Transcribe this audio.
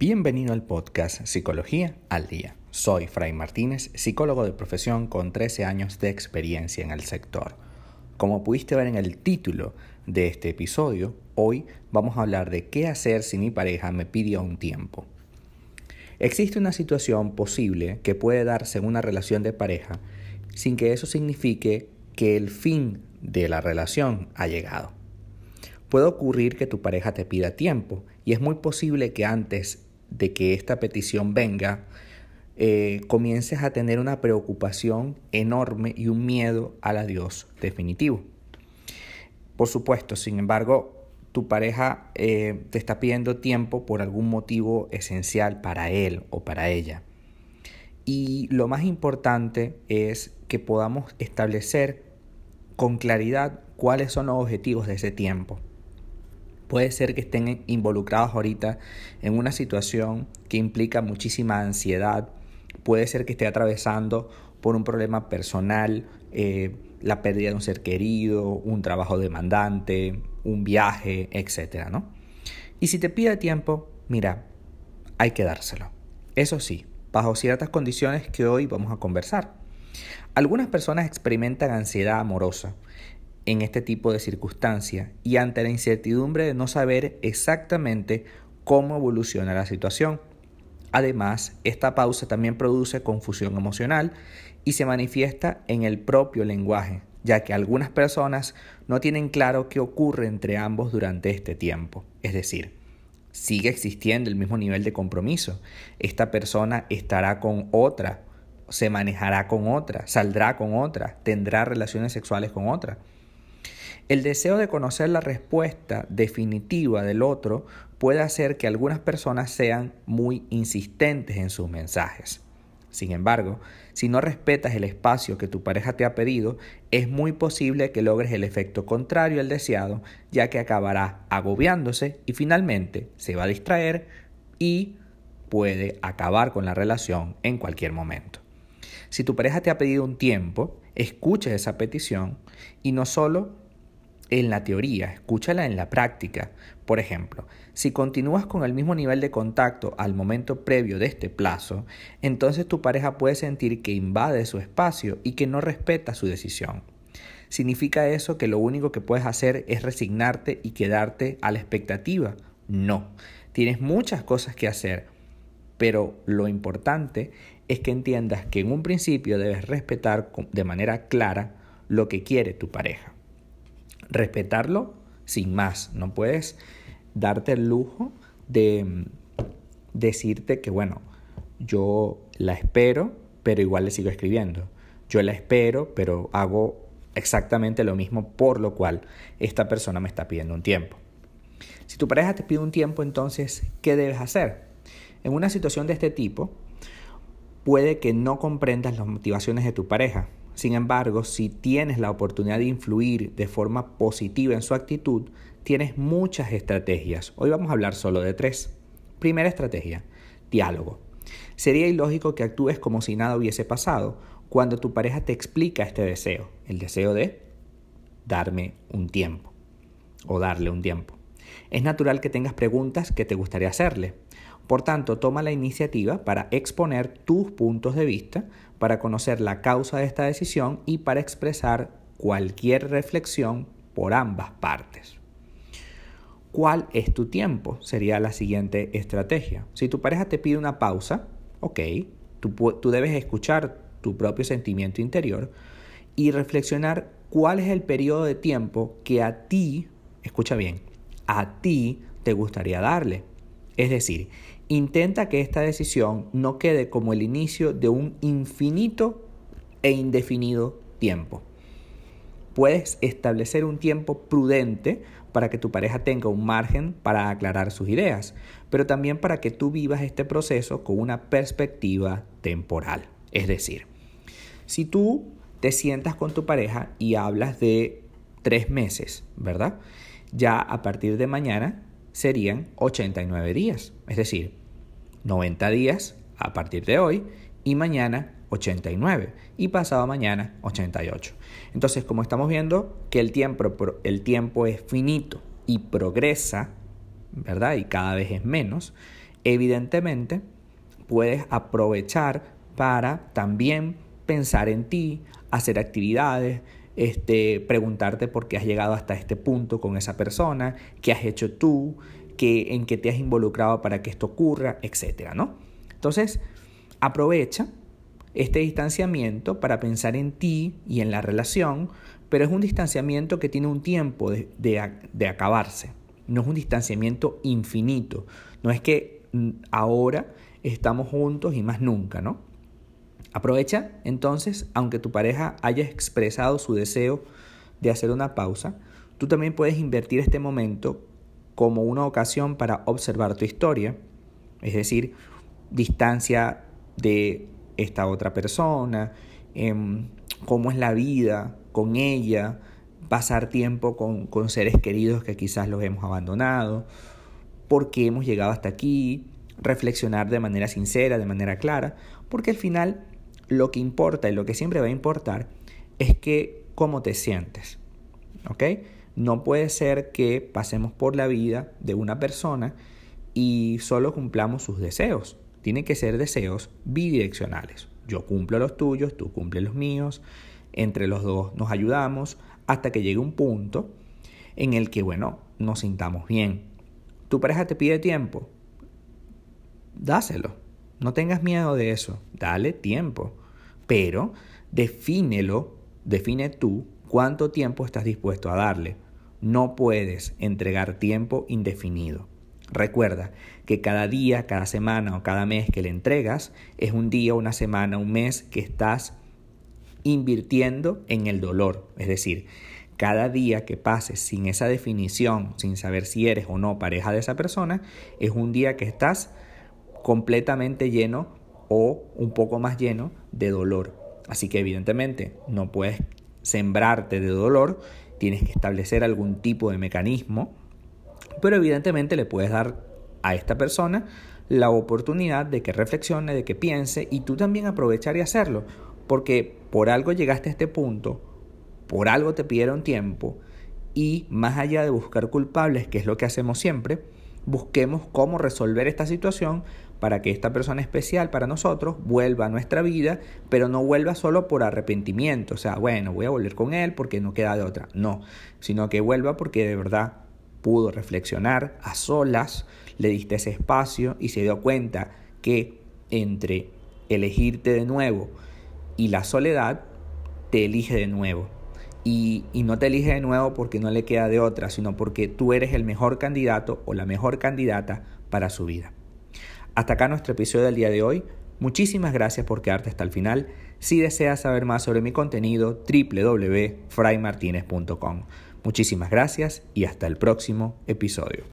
Bienvenido al podcast Psicología al Día. Soy Fray Martínez, psicólogo de profesión con 13 años de experiencia en el sector. Como pudiste ver en el título de este episodio, hoy vamos a hablar de qué hacer si mi pareja me pidió un tiempo. Existe una situación posible que puede darse en una relación de pareja sin que eso signifique que el fin de la relación ha llegado. Puede ocurrir que tu pareja te pida tiempo y es muy posible que antes de que esta petición venga, eh, comiences a tener una preocupación enorme y un miedo al adiós definitivo. Por supuesto, sin embargo, tu pareja eh, te está pidiendo tiempo por algún motivo esencial para él o para ella. Y lo más importante es que podamos establecer con claridad cuáles son los objetivos de ese tiempo. Puede ser que estén involucrados ahorita en una situación que implica muchísima ansiedad. Puede ser que esté atravesando por un problema personal, eh, la pérdida de un ser querido, un trabajo demandante, un viaje, etc. ¿no? Y si te pide tiempo, mira, hay que dárselo. Eso sí, bajo ciertas condiciones que hoy vamos a conversar. Algunas personas experimentan ansiedad amorosa en este tipo de circunstancias y ante la incertidumbre de no saber exactamente cómo evoluciona la situación. Además, esta pausa también produce confusión emocional y se manifiesta en el propio lenguaje, ya que algunas personas no tienen claro qué ocurre entre ambos durante este tiempo. Es decir, sigue existiendo el mismo nivel de compromiso. Esta persona estará con otra, se manejará con otra, saldrá con otra, tendrá relaciones sexuales con otra. El deseo de conocer la respuesta definitiva del otro puede hacer que algunas personas sean muy insistentes en sus mensajes. Sin embargo, si no respetas el espacio que tu pareja te ha pedido, es muy posible que logres el efecto contrario al deseado, ya que acabará agobiándose y finalmente se va a distraer y puede acabar con la relación en cualquier momento. Si tu pareja te ha pedido un tiempo, escucha esa petición y no solo en la teoría, escúchala en la práctica. Por ejemplo, si continúas con el mismo nivel de contacto al momento previo de este plazo, entonces tu pareja puede sentir que invade su espacio y que no respeta su decisión. ¿Significa eso que lo único que puedes hacer es resignarte y quedarte a la expectativa? No, tienes muchas cosas que hacer, pero lo importante es que entiendas que en un principio debes respetar de manera clara lo que quiere tu pareja respetarlo sin más. No puedes darte el lujo de mm, decirte que, bueno, yo la espero, pero igual le sigo escribiendo. Yo la espero, pero hago exactamente lo mismo, por lo cual esta persona me está pidiendo un tiempo. Si tu pareja te pide un tiempo, entonces, ¿qué debes hacer? En una situación de este tipo, puede que no comprendas las motivaciones de tu pareja, sin embargo, si tienes la oportunidad de influir de forma positiva en su actitud, tienes muchas estrategias. Hoy vamos a hablar solo de tres. Primera estrategia, diálogo. Sería ilógico que actúes como si nada hubiese pasado cuando tu pareja te explica este deseo, el deseo de darme un tiempo o darle un tiempo. Es natural que tengas preguntas que te gustaría hacerle. Por tanto, toma la iniciativa para exponer tus puntos de vista, para conocer la causa de esta decisión y para expresar cualquier reflexión por ambas partes. ¿Cuál es tu tiempo? Sería la siguiente estrategia. Si tu pareja te pide una pausa, ok, tú, debes escuchar tu propio sentimiento interior y reflexionar cuál es el periodo de tiempo que a ti, escucha bien, a ti te gustaría darle. Es decir, intenta que esta decisión no quede como el inicio de un infinito e indefinido tiempo. Puedes establecer un tiempo prudente para que tu pareja tenga un margen para aclarar sus ideas, pero también para que tú vivas este proceso con una perspectiva temporal. Es decir, si tú te sientas con tu pareja y hablas de tres meses, ¿verdad? Ya a partir de mañana serían 89 días, es decir, 90 días a partir de hoy y mañana 89 y pasado mañana 88. Entonces, como estamos viendo que el tiempo, el tiempo es finito y progresa, ¿verdad? Y cada vez es menos, Evidentemente, puedes aprovechar para también pensar en ti, hacer actividades, este, preguntarte por qué has llegado hasta este punto con esa persona, qué has hecho tú, qué, en qué te has involucrado para que esto ocurra, etcétera, ¿no? Entonces, aprovecha este distanciamiento para pensar en ti y en la relación, pero es un distanciamiento que tiene un tiempo de, de acabarse, no es un distanciamiento infinito, no es que mm, ahora estamos juntos y más nunca, ¿no? Aprovecha entonces, aunque tu pareja haya expresado su deseo de hacer una pausa, tú también puedes invertir este momento como una ocasión para observar tu historia, es decir, distancia de esta otra persona, em, cómo es la vida con ella, pasar tiempo con, con seres queridos que quizás los hemos abandonado, por qué hemos llegado hasta aquí, reflexionar de manera sincera, de manera clara, porque al final lo que importa y lo que siempre va a importar es que cómo te sientes. ¿Ok? No puede ser que pasemos por la vida de una persona y solo cumplamos sus deseos. Tienen que ser deseos bidireccionales. Yo cumplo los tuyos, tú cumples los míos, entre los dos nos ayudamos hasta que llegue un punto en el que, bueno, nos sintamos bien. Tu pareja te pide tiempo, dáselo. No tengas miedo de eso, dale tiempo. Pero defínelo, define tú cuánto tiempo estás dispuesto a darle. No puedes entregar tiempo indefinido. Recuerda que cada día, cada semana o cada mes que le entregas es un día, una semana, un mes que estás invirtiendo en el dolor. Es decir, cada día que pases sin esa definición, sin saber si eres o no pareja de esa persona, es un día que estás completamente lleno o un poco más lleno de dolor. Así que evidentemente no puedes sembrarte de dolor, tienes que establecer algún tipo de mecanismo, pero evidentemente le puedes dar a esta persona la oportunidad de que reflexione, de que piense y tú también aprovechar y hacerlo, porque por algo llegaste a este punto, por algo te pidieron tiempo y más allá de buscar culpables, que es lo que hacemos siempre, busquemos cómo resolver esta situación para que esta persona especial para nosotros vuelva a nuestra vida, pero no vuelva solo por arrepentimiento, o sea, bueno, voy a volver con él porque no queda de otra, no, sino que vuelva porque de verdad pudo reflexionar a solas, le diste ese espacio y se dio cuenta que entre elegirte de nuevo y la soledad, te elige de nuevo. Y, y, no te elige de nuevo porque no le queda de otra, sino porque tú eres el mejor candidato o la mejor candidata para su vida. Hasta acá nuestro episodio del día de hoy. Muchísimas gracias por quedarte hasta el final. Si deseas saber más sobre mi contenido, www.fraymartinez.com. Muchísimas gracias y hasta el próximo episodio.